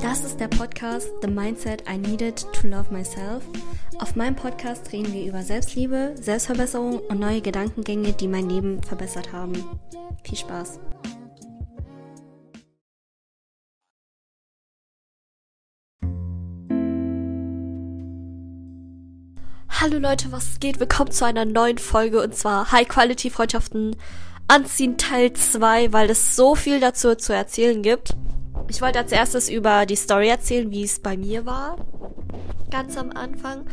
Das ist der Podcast The Mindset I Needed to Love Myself. Auf meinem Podcast reden wir über Selbstliebe, Selbstverbesserung und neue Gedankengänge, die mein Leben verbessert haben. Viel Spaß! Hallo Leute, was geht? Willkommen zu einer neuen Folge und zwar High Quality Freundschaften anziehen Teil 2, weil es so viel dazu zu erzählen gibt. Ich wollte als erstes über die Story erzählen, wie es bei mir war. Ganz am Anfang,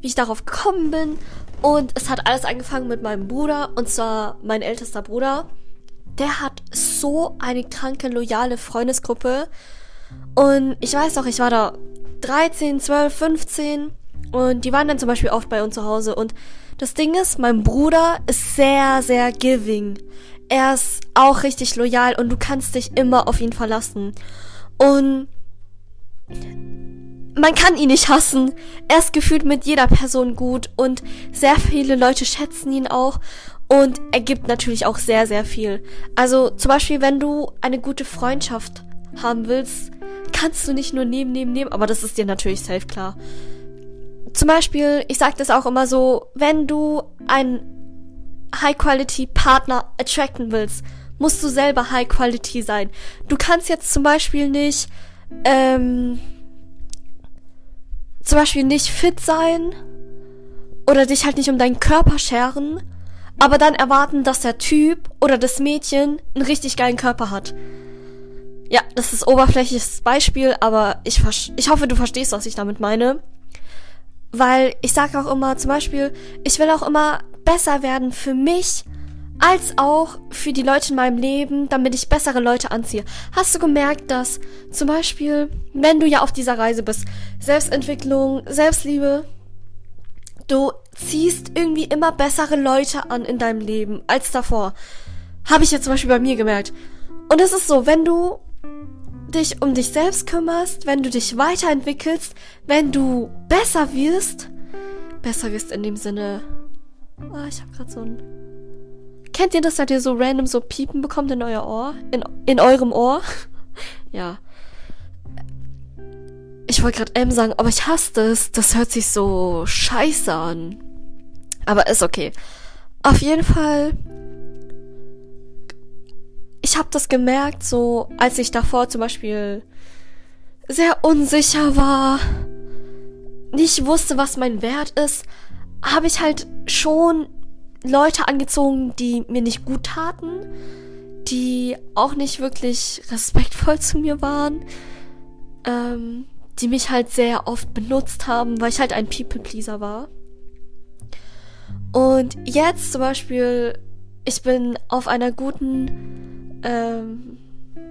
wie ich darauf gekommen bin. Und es hat alles angefangen mit meinem Bruder, und zwar mein ältester Bruder. Der hat so eine kranke, loyale Freundesgruppe. Und ich weiß noch, ich war da 13, 12, 15 und die waren dann zum Beispiel oft bei uns zu Hause. Und das Ding ist, mein Bruder ist sehr, sehr giving. Er ist auch richtig loyal und du kannst dich immer auf ihn verlassen. Und man kann ihn nicht hassen. Er ist gefühlt mit jeder Person gut und sehr viele Leute schätzen ihn auch. Und er gibt natürlich auch sehr, sehr viel. Also zum Beispiel, wenn du eine gute Freundschaft haben willst, kannst du nicht nur nehmen, nehmen, nehmen, aber das ist dir natürlich safe klar zum Beispiel, ich sage das auch immer so, wenn du einen High-Quality-Partner attracten willst, musst du selber High-Quality sein. Du kannst jetzt zum Beispiel nicht, ähm, zum Beispiel nicht fit sein oder dich halt nicht um deinen Körper scheren, aber dann erwarten, dass der Typ oder das Mädchen einen richtig geilen Körper hat. Ja, das ist oberflächliches Beispiel, aber ich, ich hoffe, du verstehst, was ich damit meine. Weil ich sage auch immer, zum Beispiel, ich will auch immer besser werden für mich, als auch für die Leute in meinem Leben, damit ich bessere Leute anziehe. Hast du gemerkt, dass zum Beispiel, wenn du ja auf dieser Reise bist, Selbstentwicklung, Selbstliebe, du ziehst irgendwie immer bessere Leute an in deinem Leben als davor. Habe ich jetzt zum Beispiel bei mir gemerkt. Und es ist so, wenn du dich um dich selbst kümmerst, wenn du dich weiterentwickelst, wenn du besser wirst, besser wirst in dem Sinne, ah, ich habe gerade so ein Kennt ihr das, dass ihr so random so Piepen bekommt in euer Ohr? In, in eurem Ohr? ja. Ich wollte gerade M sagen, aber ich hasse das. Das hört sich so scheiße an. Aber ist okay. Auf jeden Fall ich habe das gemerkt, so als ich davor zum Beispiel sehr unsicher war, nicht wusste, was mein Wert ist, habe ich halt schon Leute angezogen, die mir nicht gut taten, die auch nicht wirklich respektvoll zu mir waren, ähm, die mich halt sehr oft benutzt haben, weil ich halt ein People-Pleaser war. Und jetzt zum Beispiel, ich bin auf einer guten ähm,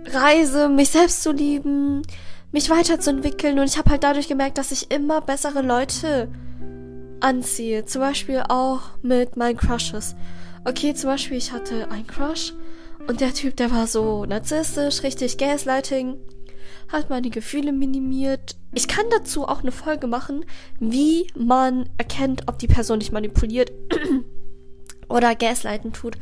Reise, mich selbst zu lieben, mich weiterzuentwickeln. Und ich habe halt dadurch gemerkt, dass ich immer bessere Leute anziehe. Zum Beispiel auch mit meinen Crushes. Okay, zum Beispiel, ich hatte einen Crush und der Typ, der war so narzisstisch, richtig Gaslighting, hat meine Gefühle minimiert. Ich kann dazu auch eine Folge machen, wie man erkennt, ob die Person dich manipuliert. oder Gaslighten tut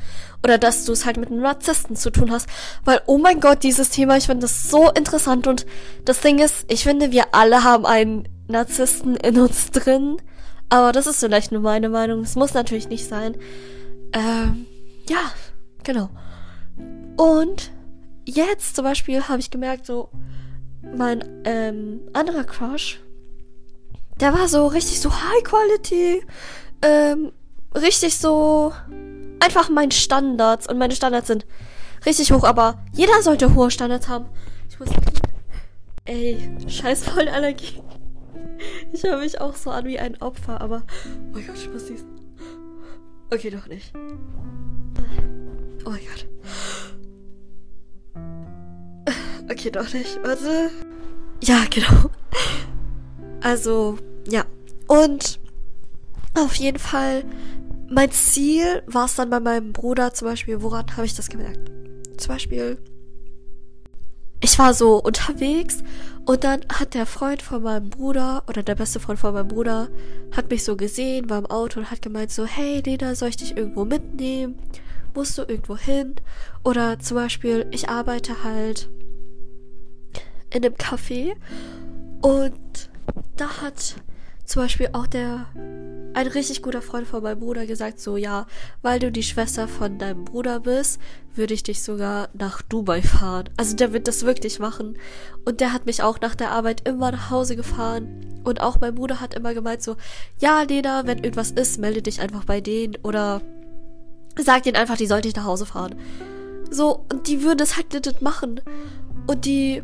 oder dass du es halt mit einem Narzissten zu tun hast, weil oh mein Gott, dieses Thema, ich finde das so interessant und das Ding ist, ich finde, wir alle haben einen Narzissten in uns drin, aber das ist vielleicht nur meine Meinung, es muss natürlich nicht sein. Ähm, ja, genau. Und jetzt zum Beispiel habe ich gemerkt, so mein ähm, anderer Crush, der war so richtig so High Quality, ähm, richtig so einfach meinen Standards und meine Standards sind richtig hoch, aber jeder sollte hohe Standards haben. Ich muss ey, scheiß voll Allergie. Ich höre mich auch so an wie ein Opfer, aber oh mein Gott, ich muss diesen. Okay, doch nicht. Oh mein Gott. Okay, doch nicht. Warte. Ja, genau. Also, ja. Und auf jeden Fall mein Ziel war es dann bei meinem Bruder zum Beispiel, woran habe ich das gemerkt? Zum Beispiel, ich war so unterwegs und dann hat der Freund von meinem Bruder oder der beste Freund von meinem Bruder hat mich so gesehen, war im Auto und hat gemeint so, hey Lena, soll ich dich irgendwo mitnehmen? musst du irgendwo hin. Oder zum Beispiel, ich arbeite halt in einem Café und da hat zum Beispiel auch der ein richtig guter Freund von meinem Bruder gesagt, so ja, weil du die Schwester von deinem Bruder bist, würde ich dich sogar nach Dubai fahren. Also der wird das wirklich machen. Und der hat mich auch nach der Arbeit immer nach Hause gefahren. Und auch mein Bruder hat immer gemeint so, ja, Lena, wenn irgendwas ist, melde dich einfach bei denen oder sag denen einfach, die sollte ich nach Hause fahren. So, und die würden es halt nicht machen. Und die,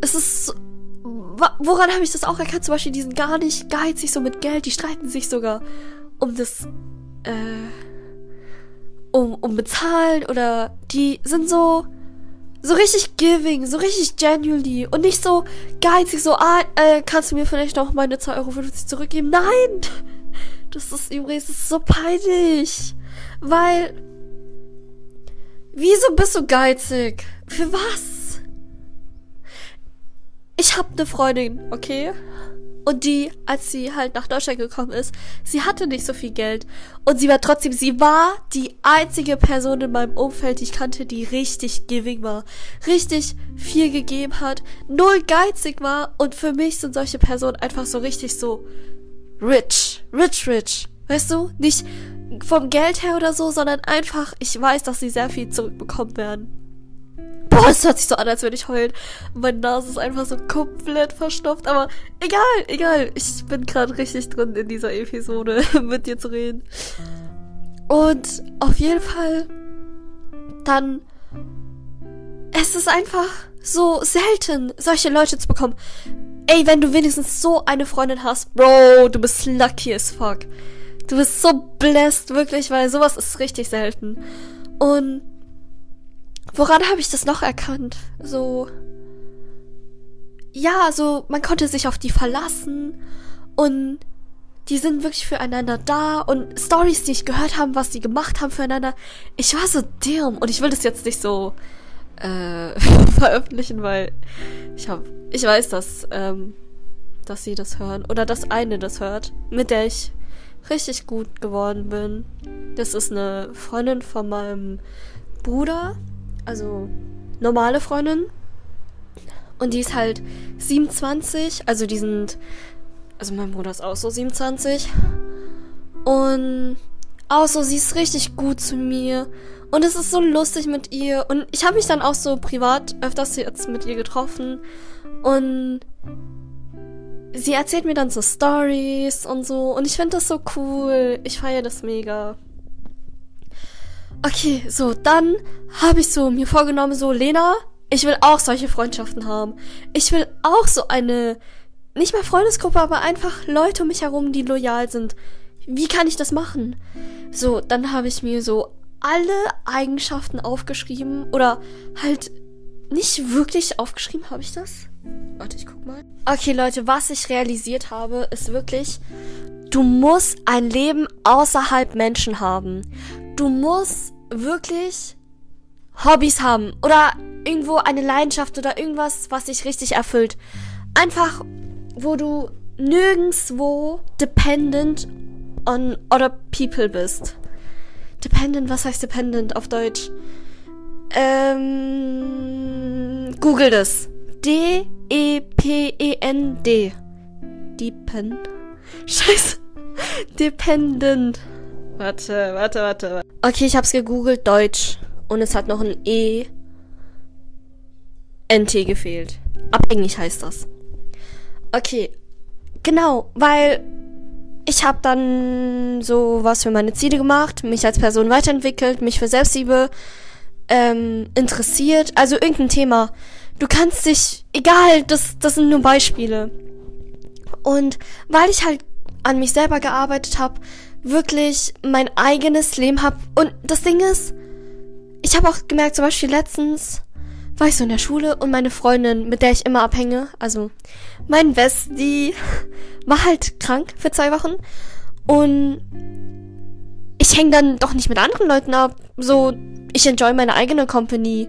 es ist woran habe ich das auch erkannt? Zum Beispiel, die sind gar nicht geizig so mit Geld, die streiten sich sogar um das, äh, um, um bezahlen oder die sind so, so richtig giving, so richtig genuinely und nicht so geizig, so, ah, äh, kannst du mir vielleicht noch meine 2,50 Euro zurückgeben? Nein! Das ist übrigens das ist so peinlich. Weil, wieso bist du geizig? Für was? Ich habe eine Freundin, okay? Und die, als sie halt nach Deutschland gekommen ist, sie hatte nicht so viel Geld. Und sie war trotzdem, sie war die einzige Person in meinem Umfeld, die ich kannte, die richtig giving war. Richtig viel gegeben hat, null geizig war. Und für mich sind solche Personen einfach so richtig so rich. Rich, rich. Weißt du? Nicht vom Geld her oder so, sondern einfach, ich weiß, dass sie sehr viel zurückbekommen werden. Boah, es hört sich so an, als würde ich heulen. Meine Nase ist einfach so komplett verstopft. Aber egal, egal. Ich bin gerade richtig drin in dieser Episode mit dir zu reden. Und auf jeden Fall dann. Es ist einfach so selten, solche Leute zu bekommen. Ey, wenn du wenigstens so eine Freundin hast, Bro, du bist lucky as fuck. Du bist so blessed, wirklich, weil sowas ist richtig selten. Und Woran habe ich das noch erkannt? So. Ja, so, man konnte sich auf die verlassen und die sind wirklich füreinander da und Stories, die ich gehört habe, was die gemacht haben füreinander. Ich war so damn und ich will das jetzt nicht so äh, veröffentlichen, weil ich habe, ich weiß, dass ähm, dass sie das hören oder dass eine das hört, mit der ich richtig gut geworden bin. Das ist eine Freundin von meinem Bruder also normale Freundin. Und die ist halt 27, also die sind, also mein Bruder ist auch so 27. Und auch so, sie ist richtig gut zu mir. Und es ist so lustig mit ihr. Und ich habe mich dann auch so privat öfters jetzt mit ihr getroffen. Und sie erzählt mir dann so Stories und so. Und ich finde das so cool. Ich feiere das mega. Okay, so, dann habe ich so mir vorgenommen, so, Lena, ich will auch solche Freundschaften haben. Ich will auch so eine, nicht mal Freundesgruppe, aber einfach Leute um mich herum, die loyal sind. Wie kann ich das machen? So, dann habe ich mir so alle Eigenschaften aufgeschrieben oder halt nicht wirklich aufgeschrieben, habe ich das? Warte, ich guck mal. Okay, Leute, was ich realisiert habe, ist wirklich, du musst ein Leben außerhalb Menschen haben. Du musst wirklich Hobbys haben oder irgendwo eine Leidenschaft oder irgendwas, was dich richtig erfüllt. Einfach, wo du nirgendswo dependent on other people bist. Dependent, was heißt dependent auf Deutsch? Ähm, google das. D-E-P-E-N-D. Depend. Scheiße. Dependent. Warte, warte, warte. Okay, ich hab's gegoogelt, Deutsch. Und es hat noch ein E. NT gefehlt. Abhängig heißt das. Okay. Genau, weil ich habe dann so was für meine Ziele gemacht, mich als Person weiterentwickelt, mich für Selbstliebe ähm, interessiert. Also irgendein Thema. Du kannst dich, egal, das, das sind nur Beispiele. Und weil ich halt an mich selber gearbeitet habe, wirklich mein eigenes Leben habe. Und das Ding ist, ich habe auch gemerkt, zum Beispiel letztens war ich so in der Schule und meine Freundin, mit der ich immer abhänge, also mein West, die war halt krank für zwei Wochen. Und ich hänge dann doch nicht mit anderen Leuten ab. So, ich enjoy meine eigene Company.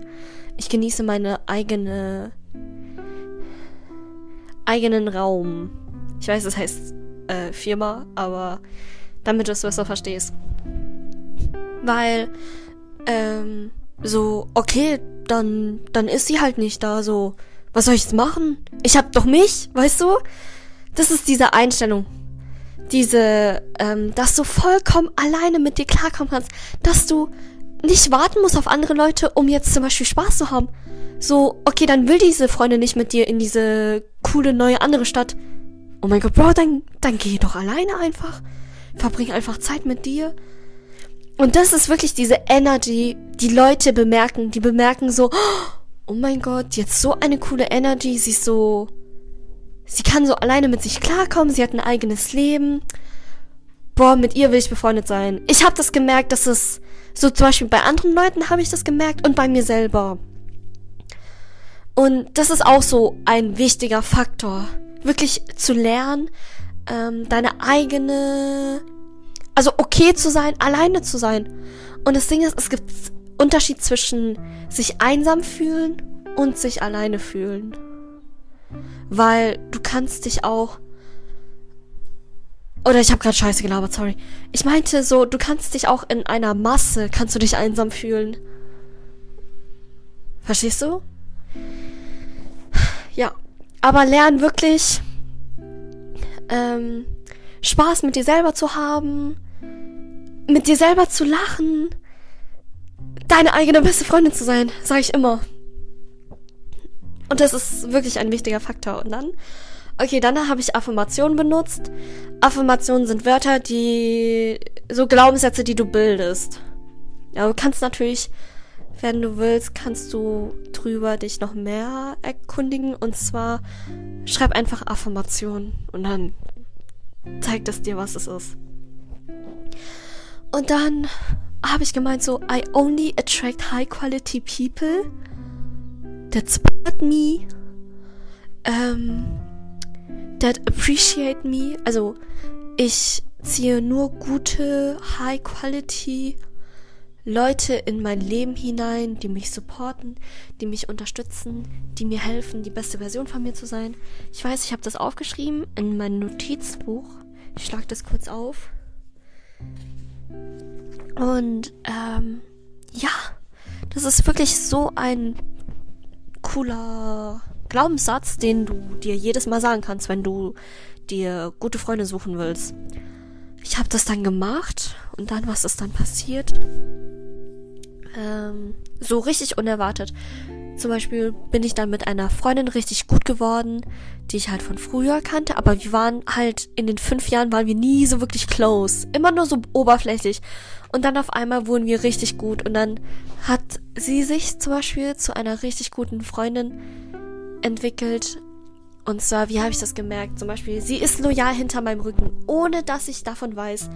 Ich genieße meine eigene eigenen Raum. Ich weiß, das heißt äh, Firma, aber damit du es besser verstehst. Weil ähm, so, okay, dann, dann ist sie halt nicht da, so, was soll ich jetzt machen? Ich hab doch mich, weißt du? Das ist diese Einstellung. Diese, ähm, dass du vollkommen alleine mit dir klarkommen kannst, dass du nicht warten musst auf andere Leute, um jetzt zum Beispiel Spaß zu haben. So, okay, dann will diese Freundin nicht mit dir in diese coole neue andere Stadt. Oh mein Gott, Bro, dann, dann geh doch alleine einfach. Verbring einfach Zeit mit dir. Und das ist wirklich diese Energy, die Leute bemerken. Die bemerken so, oh mein Gott, jetzt so eine coole Energy. Sie ist so, sie kann so alleine mit sich klarkommen. Sie hat ein eigenes Leben. Boah, mit ihr will ich befreundet sein. Ich habe das gemerkt, dass es so zum Beispiel bei anderen Leuten habe ich das gemerkt und bei mir selber. Und das ist auch so ein wichtiger Faktor, wirklich zu lernen, ähm, deine eigene also okay zu sein, alleine zu sein. Und das Ding ist, es gibt Unterschied zwischen sich einsam fühlen und sich alleine fühlen. Weil du kannst dich auch oder ich habe gerade Scheiße gelabert, sorry. Ich meinte so, du kannst dich auch in einer Masse, kannst du dich einsam fühlen. Verstehst du? Ja, aber lern wirklich ähm, Spaß mit dir selber zu haben, mit dir selber zu lachen, deine eigene beste Freundin zu sein, sage ich immer. Und das ist wirklich ein wichtiger Faktor. Und dann, okay, dann habe ich Affirmationen benutzt. Affirmationen sind Wörter, die so Glaubenssätze, die du bildest. Ja, du kannst natürlich, wenn du willst, kannst du drüber dich noch mehr erkundigen. Und zwar schreib einfach Affirmationen und dann zeigt es dir, was es ist. Und dann habe ich gemeint so, I only attract high quality people that support me, um, that appreciate me. Also ich ziehe nur gute high quality Leute in mein Leben hinein, die mich supporten, die mich unterstützen, die mir helfen, die beste Version von mir zu sein. Ich weiß, ich habe das aufgeschrieben in mein Notizbuch. Ich schlage das kurz auf. Und ähm, ja, das ist wirklich so ein cooler Glaubenssatz, den du dir jedes Mal sagen kannst, wenn du dir gute Freunde suchen willst. Ich habe das dann gemacht und dann, was ist dann passiert? Ähm, so richtig unerwartet. Zum Beispiel bin ich dann mit einer Freundin richtig gut geworden, die ich halt von früher kannte, aber wir waren halt in den fünf Jahren waren wir nie so wirklich close. Immer nur so oberflächlich. Und dann auf einmal wurden wir richtig gut und dann hat sie sich zum Beispiel zu einer richtig guten Freundin entwickelt. Und zwar, wie habe ich das gemerkt? Zum Beispiel, sie ist loyal hinter meinem Rücken, ohne dass ich davon weiß.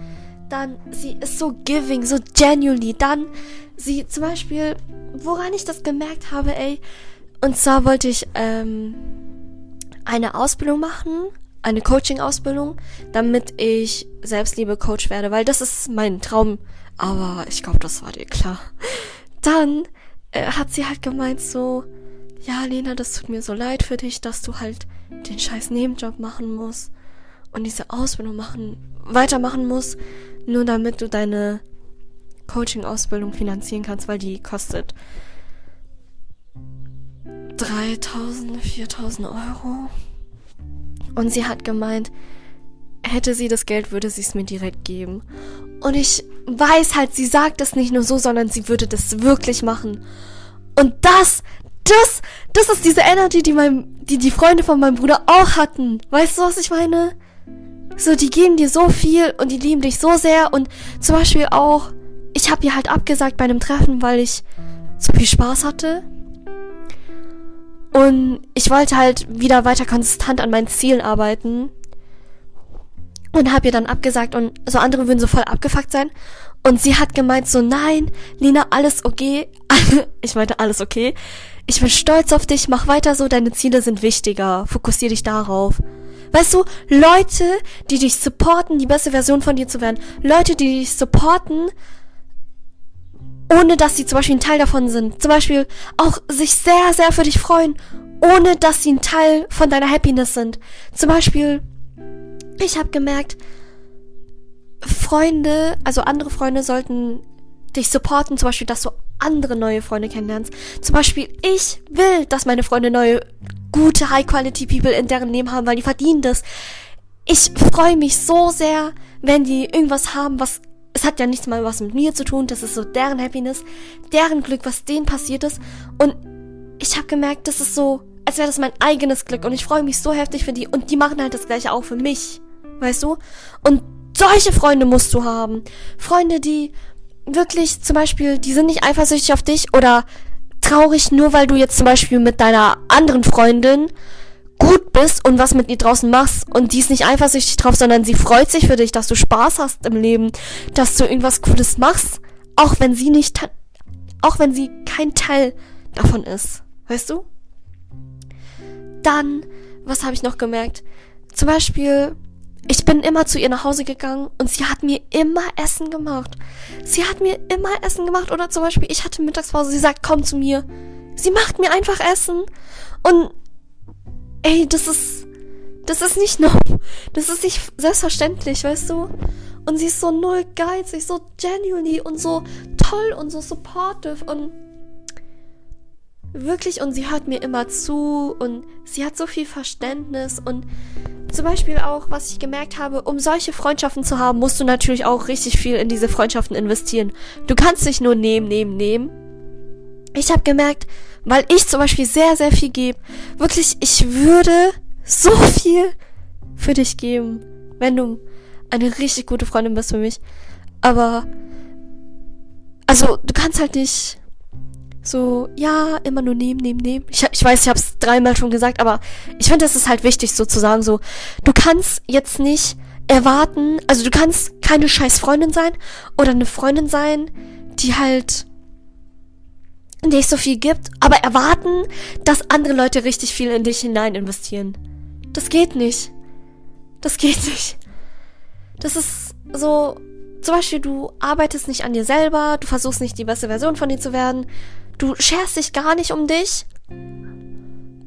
Dann, sie ist so giving, so genuinely. Dann, sie zum Beispiel, woran ich das gemerkt habe, ey. Und zwar wollte ich ähm, eine Ausbildung machen, eine Coaching-Ausbildung, damit ich Selbstliebe-Coach werde, weil das ist mein Traum. Aber ich glaube, das war dir klar. Dann äh, hat sie halt gemeint so, ja, Lena, das tut mir so leid für dich, dass du halt den scheiß Nebenjob machen musst und diese Ausbildung machen, weitermachen musst, nur damit du deine Coaching-Ausbildung finanzieren kannst, weil die kostet 3000, 4000 Euro. Und sie hat gemeint, hätte sie das Geld, würde sie es mir direkt geben. Und ich weiß halt, sie sagt es nicht nur so, sondern sie würde das wirklich machen. Und das, das, das ist diese Energy, die mein, die die Freunde von meinem Bruder auch hatten. Weißt du, was ich meine? So, die geben dir so viel und die lieben dich so sehr und zum Beispiel auch, ich habe ihr halt abgesagt bei einem Treffen, weil ich zu viel Spaß hatte. Und ich wollte halt wieder weiter konstant an meinen Zielen arbeiten. Und habe ihr dann abgesagt und so andere würden so voll abgefuckt sein. Und sie hat gemeint so, nein, Lina, alles okay. ich meinte, alles okay. Ich bin stolz auf dich, mach weiter so, deine Ziele sind wichtiger. Fokussier dich darauf. Weißt du, Leute, die dich supporten, die beste Version von dir zu werden. Leute, die dich supporten, ohne dass sie zum Beispiel ein Teil davon sind. Zum Beispiel auch sich sehr, sehr für dich freuen, ohne dass sie ein Teil von deiner Happiness sind. Zum Beispiel, ich habe gemerkt, Freunde, also andere Freunde sollten dich supporten, zum Beispiel, dass du andere neue Freunde kennenlernst. Zum Beispiel, ich will, dass meine Freunde neue, gute, High-Quality-People in deren Leben haben, weil die verdienen das. Ich freue mich so sehr, wenn die irgendwas haben, was es hat ja nichts mal was mit mir zu tun, das ist so deren Happiness, deren Glück, was denen passiert ist. Und ich habe gemerkt, das ist so, als wäre das mein eigenes Glück und ich freue mich so heftig für die und die machen halt das gleiche auch für mich, weißt du? Und solche Freunde musst du haben. Freunde, die wirklich zum Beispiel, die sind nicht eifersüchtig auf dich oder traurig nur, weil du jetzt zum Beispiel mit deiner anderen Freundin gut bist und was mit ihr draußen machst und die ist nicht eifersüchtig drauf, sondern sie freut sich für dich, dass du Spaß hast im Leben, dass du irgendwas Cooles machst, auch wenn sie nicht, auch wenn sie kein Teil davon ist, weißt du? Dann, was habe ich noch gemerkt? Zum Beispiel, ich bin immer zu ihr nach Hause gegangen und sie hat mir immer Essen gemacht. Sie hat mir immer Essen gemacht oder zum Beispiel, ich hatte Mittagspause, sie sagt, komm zu mir. Sie macht mir einfach Essen und ey, das ist, das ist nicht noch, das ist nicht selbstverständlich, weißt du? Und sie ist so null geizig, so genuinely und so toll und so supportive und wirklich, und sie hört mir immer zu und sie hat so viel Verständnis und zum Beispiel auch, was ich gemerkt habe, um solche Freundschaften zu haben, musst du natürlich auch richtig viel in diese Freundschaften investieren. Du kannst nicht nur nehmen, nehmen, nehmen. Ich habe gemerkt, weil ich zum Beispiel sehr, sehr viel gebe, wirklich, ich würde so viel für dich geben, wenn du eine richtig gute Freundin bist für mich. Aber, also, du kannst halt nicht so, ja, immer nur nehmen, nehmen, nehmen. Ich, ich weiß, ich habe es dreimal schon gesagt, aber ich finde, das ist halt wichtig sozusagen so. Du kannst jetzt nicht erwarten, also du kannst keine scheiß Freundin sein oder eine Freundin sein, die halt nicht so viel gibt, aber erwarten, dass andere Leute richtig viel in dich hinein investieren. Das geht nicht. Das geht nicht. Das ist so, zum Beispiel, du arbeitest nicht an dir selber, du versuchst nicht die beste Version von dir zu werden, Du scherst dich gar nicht um dich,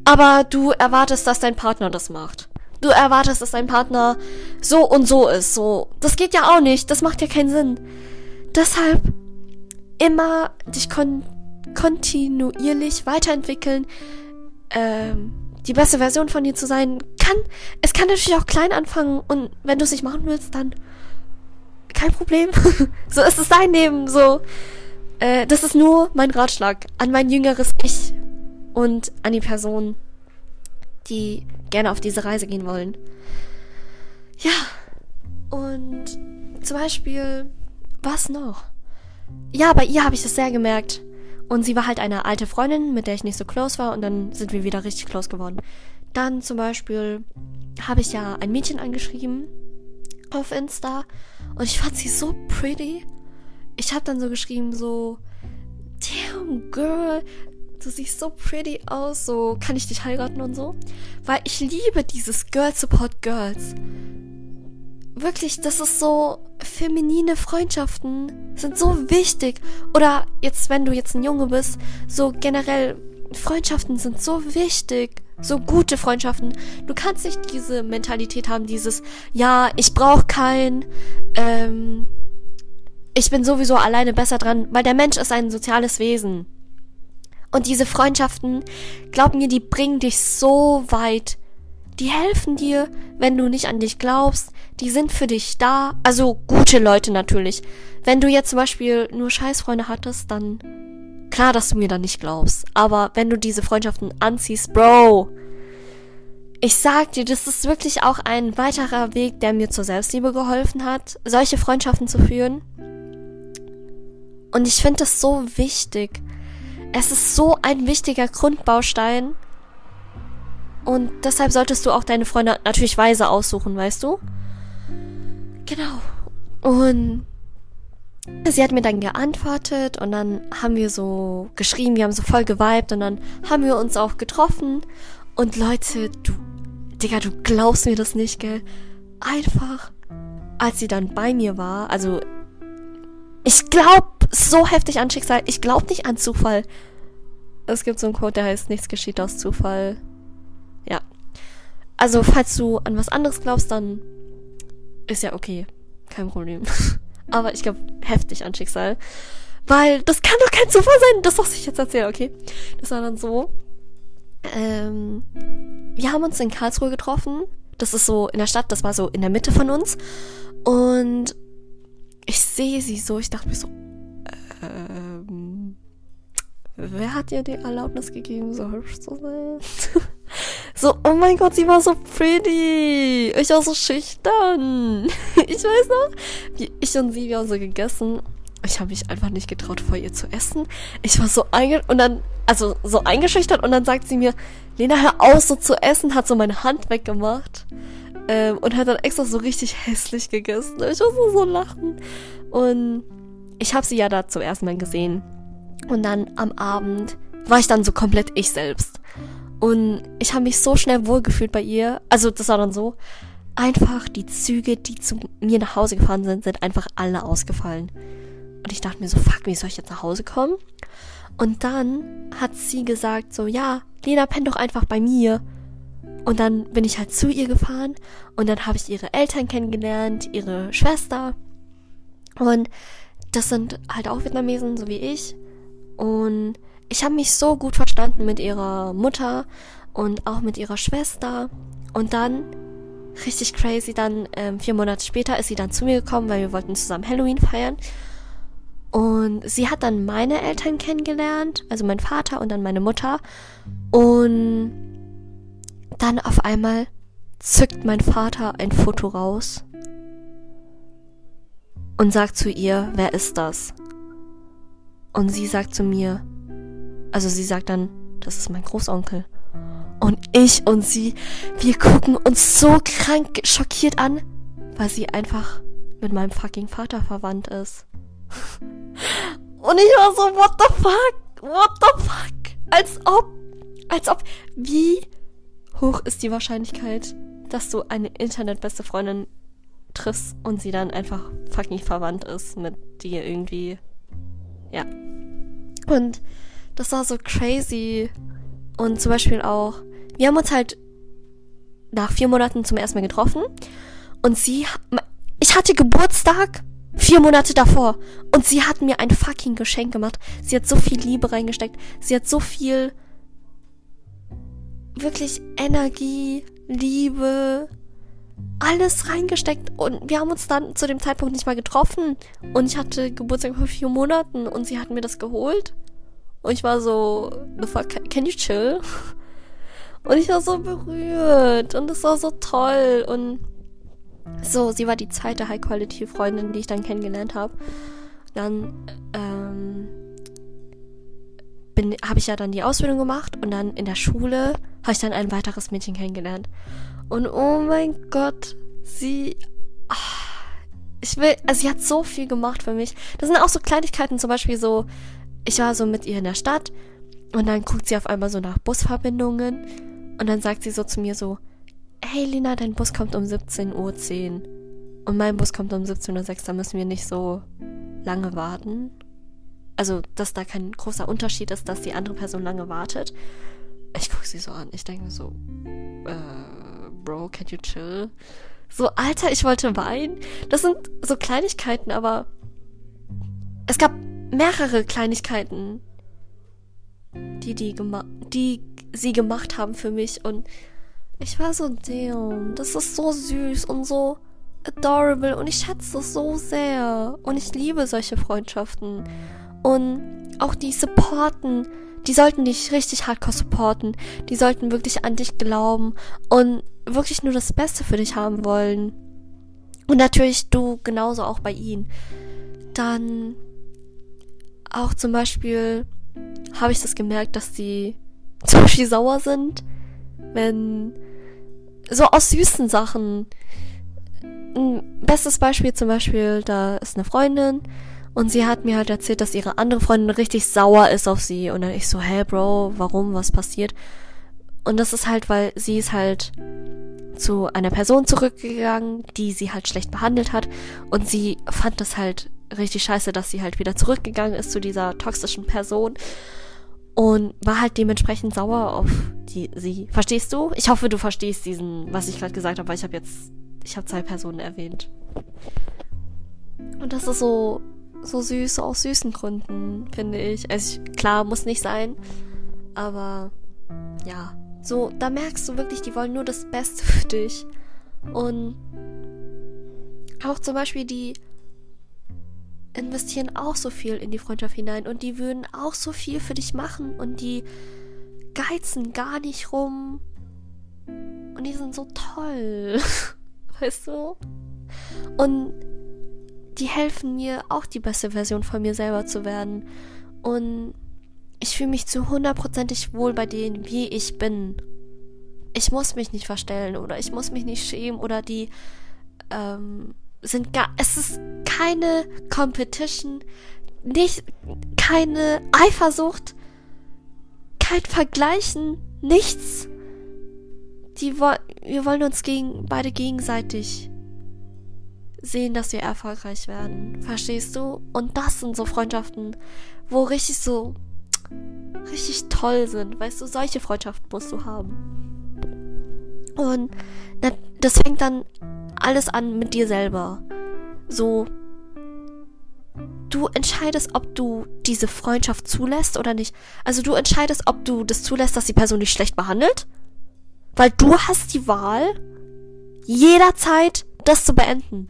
aber du erwartest, dass dein Partner das macht. Du erwartest, dass dein Partner so und so ist. So, das geht ja auch nicht. Das macht ja keinen Sinn. Deshalb immer dich kon kontinuierlich weiterentwickeln, ähm, die beste Version von dir zu sein. Kann, es kann natürlich auch klein anfangen und wenn du es nicht machen willst, dann kein Problem. so ist es dein Leben. So, äh, das ist nur mein Ratschlag an mein jüngeres Ich und an die Personen, die gerne auf diese Reise gehen wollen. Ja, und zum Beispiel, was noch? Ja, bei ihr habe ich das sehr gemerkt. Und sie war halt eine alte Freundin, mit der ich nicht so close war, und dann sind wir wieder richtig close geworden. Dann zum Beispiel habe ich ja ein Mädchen angeschrieben auf Insta und ich fand sie so pretty ich habe dann so geschrieben, so, damn girl, du siehst so pretty aus, so, kann ich dich heiraten und so? Weil ich liebe dieses Girl Support Girls. Wirklich, das ist so, feminine Freundschaften sind so wichtig. Oder jetzt, wenn du jetzt ein Junge bist, so generell, Freundschaften sind so wichtig. So gute Freundschaften. Du kannst nicht diese Mentalität haben, dieses, ja, ich brauch keinen, ähm, ich bin sowieso alleine besser dran, weil der Mensch ist ein soziales Wesen. Und diese Freundschaften, glaub mir, die bringen dich so weit. Die helfen dir, wenn du nicht an dich glaubst. Die sind für dich da. Also gute Leute natürlich. Wenn du jetzt zum Beispiel nur Scheißfreunde hattest, dann klar, dass du mir dann nicht glaubst. Aber wenn du diese Freundschaften anziehst, Bro, ich sag dir, das ist wirklich auch ein weiterer Weg, der mir zur Selbstliebe geholfen hat, solche Freundschaften zu führen. Und ich finde das so wichtig. Es ist so ein wichtiger Grundbaustein. Und deshalb solltest du auch deine Freunde natürlich weise aussuchen, weißt du? Genau. Und sie hat mir dann geantwortet und dann haben wir so geschrieben, wir haben so voll geweibt und dann haben wir uns auch getroffen. Und Leute, du, Digga, du glaubst mir das nicht, gell? Einfach, als sie dann bei mir war, also ich glaub so heftig an Schicksal. Ich glaube nicht an Zufall. Es gibt so einen Code, der heißt, nichts geschieht aus Zufall. Ja. Also, falls du an was anderes glaubst, dann ist ja okay. Kein Problem. Aber ich glaube heftig an Schicksal. Weil das kann doch kein Zufall sein, das was ich jetzt erzähle, okay? Das war dann so. Ähm, wir haben uns in Karlsruhe getroffen. Das ist so in der Stadt, das war so in der Mitte von uns. Und ich sehe sie so, ich dachte mir so, ähm, wer hat ihr die Erlaubnis gegeben, so hübsch zu sein? so, oh mein Gott, sie war so pretty. Ich war so schüchtern. ich weiß noch, wie ich und sie, wir haben so gegessen. Ich habe mich einfach nicht getraut, vor ihr zu essen. Ich war so einge und dann, also so eingeschüchtert und dann sagt sie mir, Lena, hör aus, so zu essen, hat so meine Hand weggemacht. Ähm, und hat dann extra so richtig hässlich gegessen. Ich musste so lachen. Und ich habe sie ja da zum ersten Mal gesehen. Und dann am Abend war ich dann so komplett ich selbst. Und ich habe mich so schnell wohlgefühlt bei ihr. Also das war dann so. Einfach die Züge, die zu mir nach Hause gefahren sind, sind einfach alle ausgefallen. Und ich dachte mir so, fuck, wie soll ich jetzt nach Hause kommen? Und dann hat sie gesagt so, ja, Lena, penn doch einfach bei mir. Und dann bin ich halt zu ihr gefahren und dann habe ich ihre Eltern kennengelernt, ihre Schwester. Und das sind halt auch Vietnamesen, so wie ich. Und ich habe mich so gut verstanden mit ihrer Mutter und auch mit ihrer Schwester. Und dann, richtig crazy, dann ähm, vier Monate später ist sie dann zu mir gekommen, weil wir wollten zusammen Halloween feiern. Und sie hat dann meine Eltern kennengelernt, also mein Vater und dann meine Mutter. Und dann auf einmal zückt mein Vater ein Foto raus und sagt zu ihr, wer ist das? Und sie sagt zu mir, also sie sagt dann, das ist mein Großonkel. Und ich und sie, wir gucken uns so krank schockiert an, weil sie einfach mit meinem fucking Vater verwandt ist. Und ich war so, what the fuck? What the fuck? Als ob, als ob, wie hoch ist die Wahrscheinlichkeit, dass du eine internetbeste Freundin triffst und sie dann einfach fucking verwandt ist mit dir irgendwie. Ja. Und das war so crazy. Und zum Beispiel auch, wir haben uns halt nach vier Monaten zum ersten Mal getroffen. Und sie, ich hatte Geburtstag vier Monate davor. Und sie hat mir ein fucking Geschenk gemacht. Sie hat so viel Liebe reingesteckt. Sie hat so viel wirklich Energie, Liebe, alles reingesteckt und wir haben uns dann zu dem Zeitpunkt nicht mal getroffen und ich hatte Geburtstag vor vier Monaten und sie hat mir das geholt und ich war so, the fuck, can you chill? Und ich war so berührt und es war so toll und so, sie war die zweite High-Quality-Freundin, die ich dann kennengelernt habe. Dann ähm, habe ich ja dann die Ausbildung gemacht und dann in der Schule habe ich dann ein weiteres Mädchen kennengelernt. Und oh mein Gott, sie. Ach, ich will, also sie hat so viel gemacht für mich. Das sind auch so Kleinigkeiten, zum Beispiel so, ich war so mit ihr in der Stadt und dann guckt sie auf einmal so nach Busverbindungen und dann sagt sie so zu mir so, hey Lina, dein Bus kommt um 17.10 Uhr und mein Bus kommt um 17.06 Uhr, da müssen wir nicht so lange warten also dass da kein großer Unterschied ist, dass die andere Person lange wartet. Ich gucke sie so an. Ich denke mir so, äh, Bro, can you chill? So, Alter, ich wollte weinen. Das sind so Kleinigkeiten, aber es gab mehrere Kleinigkeiten, die die die sie gemacht haben für mich und ich war so, damn, das ist so süß und so adorable und ich schätze es so sehr und ich liebe solche Freundschaften. Und auch die supporten, die sollten dich richtig hardcore supporten. Die sollten wirklich an dich glauben und wirklich nur das Beste für dich haben wollen. Und natürlich du genauso auch bei ihnen. Dann auch zum Beispiel habe ich das gemerkt, dass die zum Beispiel sauer sind, wenn so aus süßen Sachen. Ein bestes Beispiel zum Beispiel, da ist eine Freundin, und sie hat mir halt erzählt, dass ihre andere Freundin richtig sauer ist auf sie. Und dann ich so, hä, Bro, warum, was passiert? Und das ist halt, weil sie ist halt zu einer Person zurückgegangen, die sie halt schlecht behandelt hat. Und sie fand das halt richtig scheiße, dass sie halt wieder zurückgegangen ist zu dieser toxischen Person. Und war halt dementsprechend sauer auf die, sie. Verstehst du? Ich hoffe, du verstehst diesen, was ich gerade gesagt habe, weil ich habe jetzt, ich habe zwei Personen erwähnt. Und das ist so so süß, aus süßen Gründen, finde ich. Also ich, klar, muss nicht sein, aber ja, so, da merkst du wirklich, die wollen nur das Beste für dich. Und auch zum Beispiel die investieren auch so viel in die Freundschaft hinein und die würden auch so viel für dich machen und die geizen gar nicht rum und die sind so toll, weißt du? Und die helfen mir auch die beste Version von mir selber zu werden und ich fühle mich zu hundertprozentig wohl bei denen, wie ich bin. Ich muss mich nicht verstellen oder ich muss mich nicht schämen oder die ähm, sind gar. Es ist keine Competition, nicht keine Eifersucht, kein Vergleichen, nichts. Die wir wollen uns gegen beide gegenseitig sehen, dass wir erfolgreich werden. Verstehst du? Und das sind so Freundschaften, wo richtig so richtig toll sind. Weißt du, solche Freundschaften musst du haben. Und das fängt dann alles an mit dir selber. So, du entscheidest, ob du diese Freundschaft zulässt oder nicht. Also du entscheidest, ob du das zulässt, dass die Person dich schlecht behandelt. Weil du hast die Wahl, jederzeit das zu beenden.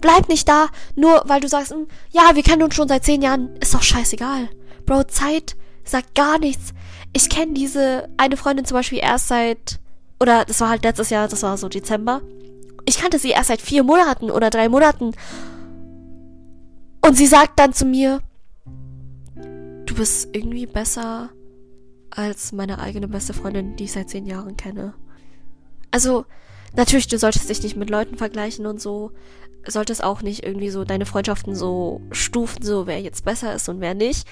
Bleib nicht da, nur weil du sagst, hm, ja, wir kennen uns schon seit zehn Jahren, ist doch scheißegal. Bro, Zeit sagt gar nichts. Ich kenne diese eine Freundin zum Beispiel erst seit oder das war halt letztes Jahr, das war so Dezember. Ich kannte sie erst seit vier Monaten oder drei Monaten. Und sie sagt dann zu mir, du bist irgendwie besser als meine eigene beste Freundin, die ich seit zehn Jahren kenne. Also, natürlich, du solltest dich nicht mit Leuten vergleichen und so. Solltest auch nicht irgendwie so deine Freundschaften so stufen, so wer jetzt besser ist und wer nicht.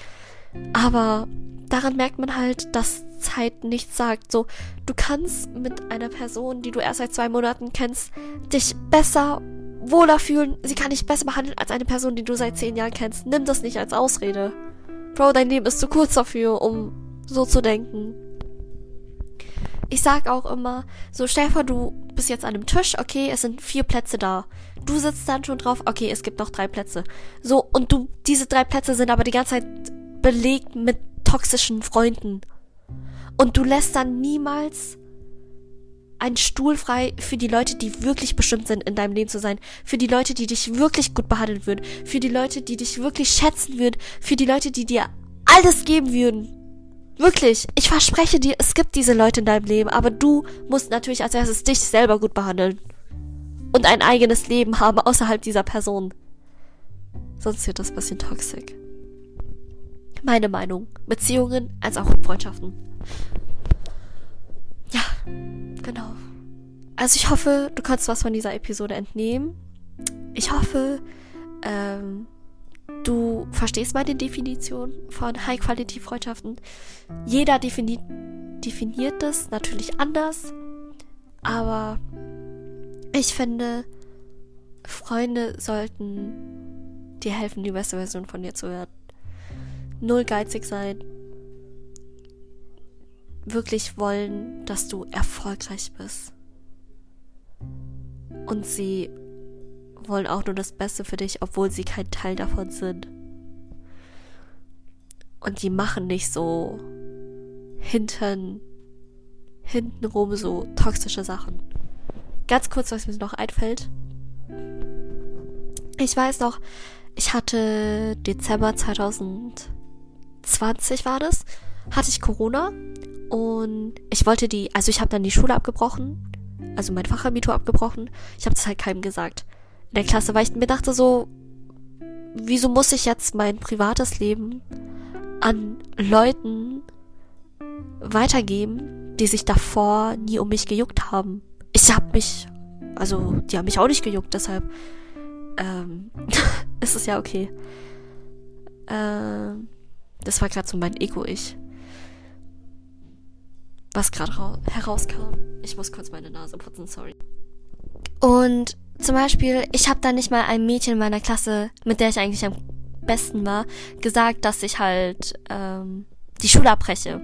Aber daran merkt man halt, dass Zeit nichts sagt. So, du kannst mit einer Person, die du erst seit zwei Monaten kennst, dich besser, wohler fühlen. Sie kann dich besser behandeln als eine Person, die du seit zehn Jahren kennst. Nimm das nicht als Ausrede. Bro, dein Leben ist zu kurz dafür, um so zu denken. Ich sag auch immer, so vor, du bist jetzt an einem Tisch, okay, es sind vier Plätze da. Du sitzt dann schon drauf, okay, es gibt noch drei Plätze. So, und du, diese drei Plätze sind aber die ganze Zeit belegt mit toxischen Freunden. Und du lässt dann niemals einen Stuhl frei für die Leute, die wirklich bestimmt sind, in deinem Leben zu sein. Für die Leute, die dich wirklich gut behandeln würden. Für die Leute, die dich wirklich schätzen würden. Für die Leute, die dir alles geben würden. Wirklich. Ich verspreche dir, es gibt diese Leute in deinem Leben, aber du musst natürlich als erstes dich selber gut behandeln. Und ein eigenes Leben haben außerhalb dieser Person. Sonst wird das ein bisschen toxisch. Meine Meinung. Beziehungen als auch Freundschaften. Ja, genau. Also ich hoffe, du kannst was von dieser Episode entnehmen. Ich hoffe, ähm, du verstehst meine Definition von High-Quality-Freundschaften. Jeder defini definiert das natürlich anders, aber ich finde, Freunde sollten dir helfen, die beste Version von dir zu werden null geizig sein, wirklich wollen, dass du erfolgreich bist. Und sie wollen auch nur das Beste für dich, obwohl sie kein Teil davon sind. Und die machen nicht so hinten, hintenrum so toxische Sachen. Ganz kurz, was mir noch einfällt. Ich weiß noch, ich hatte Dezember 2000 20 war das, hatte ich Corona und ich wollte die, also ich habe dann die Schule abgebrochen, also mein Fachabitur abgebrochen. Ich habe das halt keinem gesagt in der Klasse, weil ich mir dachte so, wieso muss ich jetzt mein privates Leben an Leuten weitergeben, die sich davor nie um mich gejuckt haben. Ich hab mich, also die haben mich auch nicht gejuckt, deshalb ähm, ist es ja okay. Ähm, das war gerade so mein Ego-Ich. Was gerade herauskam. Ich muss kurz meine Nase putzen, sorry. Und zum Beispiel, ich habe da nicht mal einem Mädchen in meiner Klasse, mit der ich eigentlich am besten war, gesagt, dass ich halt ähm, die Schule abbreche.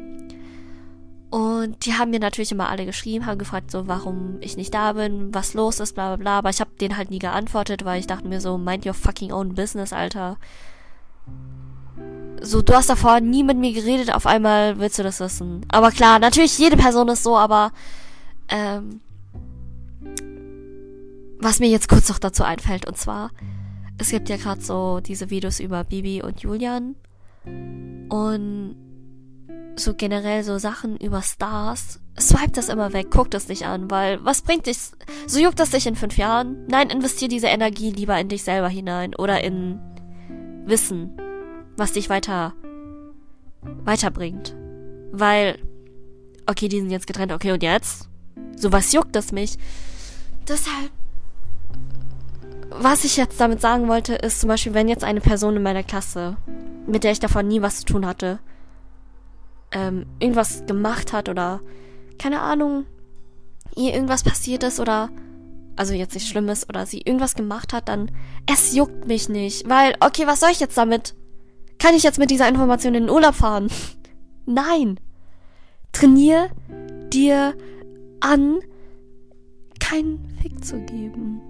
Und die haben mir natürlich immer alle geschrieben, haben gefragt, so, warum ich nicht da bin, was los ist, bla bla bla. Aber ich habe denen halt nie geantwortet, weil ich dachte mir so, mind your fucking own business, Alter. So, du hast davor nie mit mir geredet, auf einmal willst du das wissen. Aber klar, natürlich, jede Person ist so, aber ähm, was mir jetzt kurz noch dazu einfällt, und zwar, es gibt ja gerade so diese Videos über Bibi und Julian. Und so generell so Sachen über Stars, swipe das immer weg, guck das nicht an, weil was bringt dich, so juckt das dich in fünf Jahren? Nein, investier diese Energie lieber in dich selber hinein oder in Wissen, was dich weiter, weiterbringt. Weil, okay, die sind jetzt getrennt, okay, und jetzt? So was juckt das mich? Deshalb, was ich jetzt damit sagen wollte, ist zum Beispiel, wenn jetzt eine Person in meiner Klasse, mit der ich davon nie was zu tun hatte, ähm, irgendwas gemacht hat oder keine Ahnung, ihr irgendwas passiert ist oder also jetzt nicht Schlimmes oder sie irgendwas gemacht hat, dann es juckt mich nicht, weil okay, was soll ich jetzt damit? Kann ich jetzt mit dieser Information in den Urlaub fahren? Nein. Trainier dir an, keinen Fick zu geben.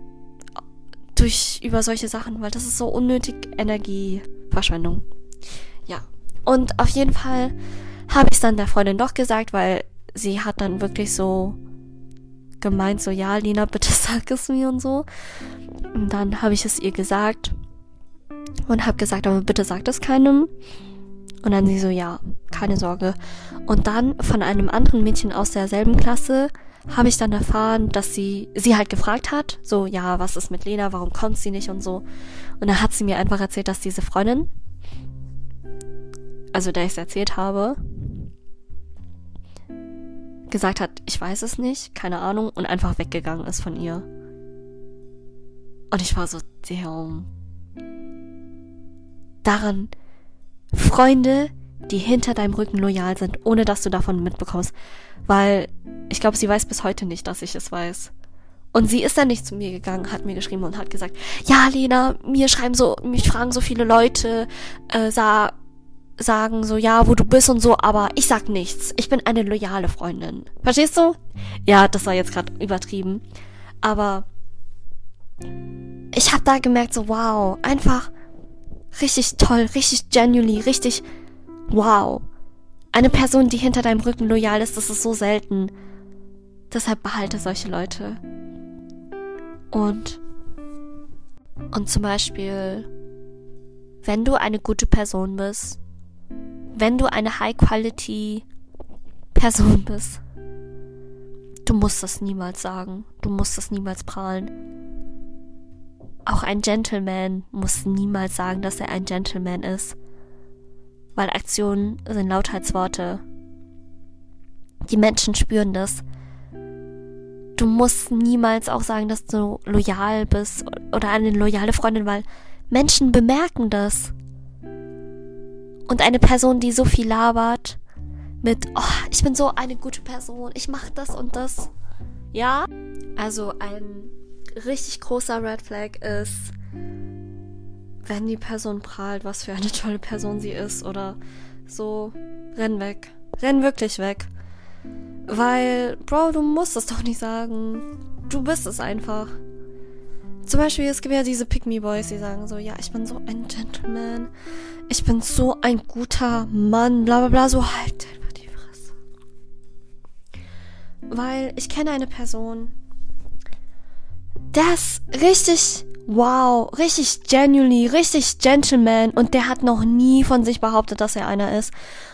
Durch über solche Sachen, weil das ist so unnötig Energieverschwendung. Ja. Und auf jeden Fall habe ich es dann der Freundin doch gesagt, weil sie hat dann wirklich so gemeint, so ja, Lina, bitte sag es mir und so. Und dann habe ich es ihr gesagt und habe gesagt, aber bitte sag es keinem. Und dann sie so, ja, keine Sorge. Und dann von einem anderen Mädchen aus derselben Klasse habe ich dann erfahren, dass sie sie halt gefragt hat, so, ja, was ist mit Lena, warum kommt sie nicht und so. Und dann hat sie mir einfach erzählt, dass diese Freundin, also der ich es erzählt habe, gesagt hat, ich weiß es nicht, keine Ahnung, und einfach weggegangen ist von ihr. Und ich war so, damn. Daran, Freunde, die hinter deinem Rücken loyal sind, ohne dass du davon mitbekommst. Weil ich glaube, sie weiß bis heute nicht, dass ich es weiß. Und sie ist dann nicht zu mir gegangen, hat mir geschrieben und hat gesagt, ja, Lena, mir schreiben so, mich fragen so viele Leute, äh, sag, sagen so, ja, wo du bist und so, aber ich sag nichts. Ich bin eine loyale Freundin. Verstehst du? Ja, das war jetzt gerade übertrieben. Aber ich habe da gemerkt, so, wow, einfach richtig toll, richtig genuinely, richtig wow. Eine Person, die hinter deinem Rücken loyal ist, das ist so selten. Deshalb behalte solche Leute. Und, und zum Beispiel, wenn du eine gute Person bist, wenn du eine High-Quality-Person bist, du musst das niemals sagen. Du musst das niemals prahlen. Auch ein Gentleman muss niemals sagen, dass er ein Gentleman ist. Weil Aktionen sind Lautheitsworte. Die Menschen spüren das. Du musst niemals auch sagen, dass du loyal bist oder eine loyale Freundin, weil Menschen bemerken das. Und eine Person, die so viel labert mit, oh, ich bin so eine gute Person, ich mache das und das. Ja, also ein richtig großer Red Flag ist, wenn die Person prahlt, was für eine tolle Person sie ist oder so, renn weg. Renn wirklich weg. Weil, Bro, du musst es doch nicht sagen. Du bist es einfach. Zum Beispiel, es gibt ja diese Pick-Me-Boys, die sagen so, ja, ich bin so ein Gentleman, ich bin so ein guter Mann, bla bla bla, so halt einfach die Fresse. Weil ich kenne eine Person, der ist richtig wow, richtig genuinely, richtig Gentleman und der hat noch nie von sich behauptet, dass er einer ist.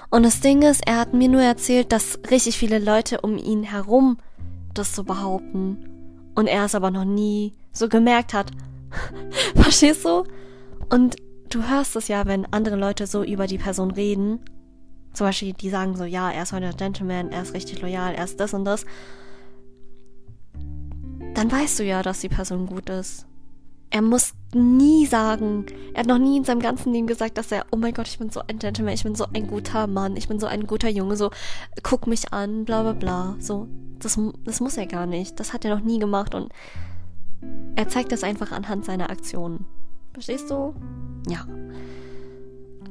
Und das Ding ist, er hat mir nur erzählt, dass richtig viele Leute um ihn herum das so behaupten. Und er es aber noch nie so gemerkt hat. Verstehst du? Und du hörst es ja, wenn andere Leute so über die Person reden. Zum Beispiel, die sagen so, ja, er ist heute Gentleman, er ist richtig loyal, er ist das und das. Dann weißt du ja, dass die Person gut ist. Er muss nie sagen, er hat noch nie in seinem ganzen Leben gesagt, dass er, oh mein Gott, ich bin so ein Gentleman, ich bin so ein guter Mann, ich bin so ein guter Junge, so, guck mich an, bla bla bla. So, das, das muss er gar nicht. Das hat er noch nie gemacht und er zeigt das einfach anhand seiner Aktionen. Verstehst du? Ja.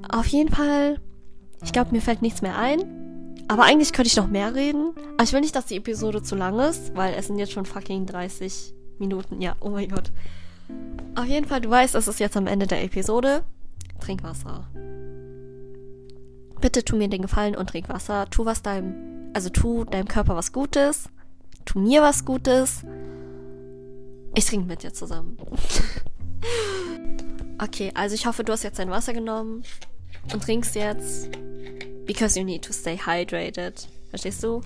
Auf jeden Fall, ich glaube, mir fällt nichts mehr ein. Aber eigentlich könnte ich noch mehr reden. Aber ich will nicht, dass die Episode zu lang ist, weil es sind jetzt schon fucking 30 Minuten. Ja, oh mein Gott. Auf jeden Fall, du weißt, es ist jetzt am Ende der Episode. Trink Wasser. Bitte tu mir den Gefallen und trink Wasser. Tu was deinem, also tu deinem Körper was Gutes. Tu mir was Gutes. Ich trinke mit dir zusammen. okay, also ich hoffe, du hast jetzt dein Wasser genommen und trinkst jetzt. Because you need to stay hydrated. Verstehst du?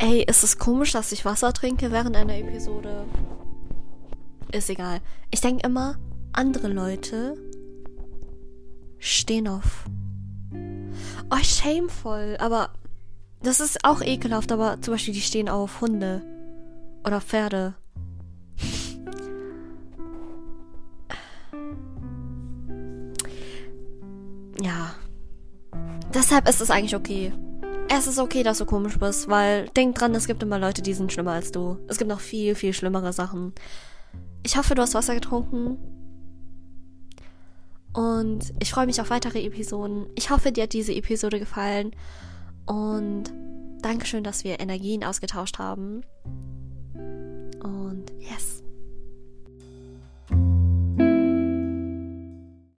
Ey, ist es komisch, dass ich Wasser trinke während einer Episode? Ist egal. Ich denke immer, andere Leute stehen auf. Oh, shameful. Aber das ist auch ekelhaft, aber zum Beispiel, die stehen auf Hunde. Oder Pferde. ja. Deshalb ist es eigentlich okay. Es ist okay, dass du komisch bist, weil denk dran, es gibt immer Leute, die sind schlimmer als du. Es gibt noch viel, viel schlimmere Sachen. Ich hoffe, du hast Wasser getrunken. Und ich freue mich auf weitere Episoden. Ich hoffe, dir hat diese Episode gefallen. Und Dankeschön, dass wir Energien ausgetauscht haben.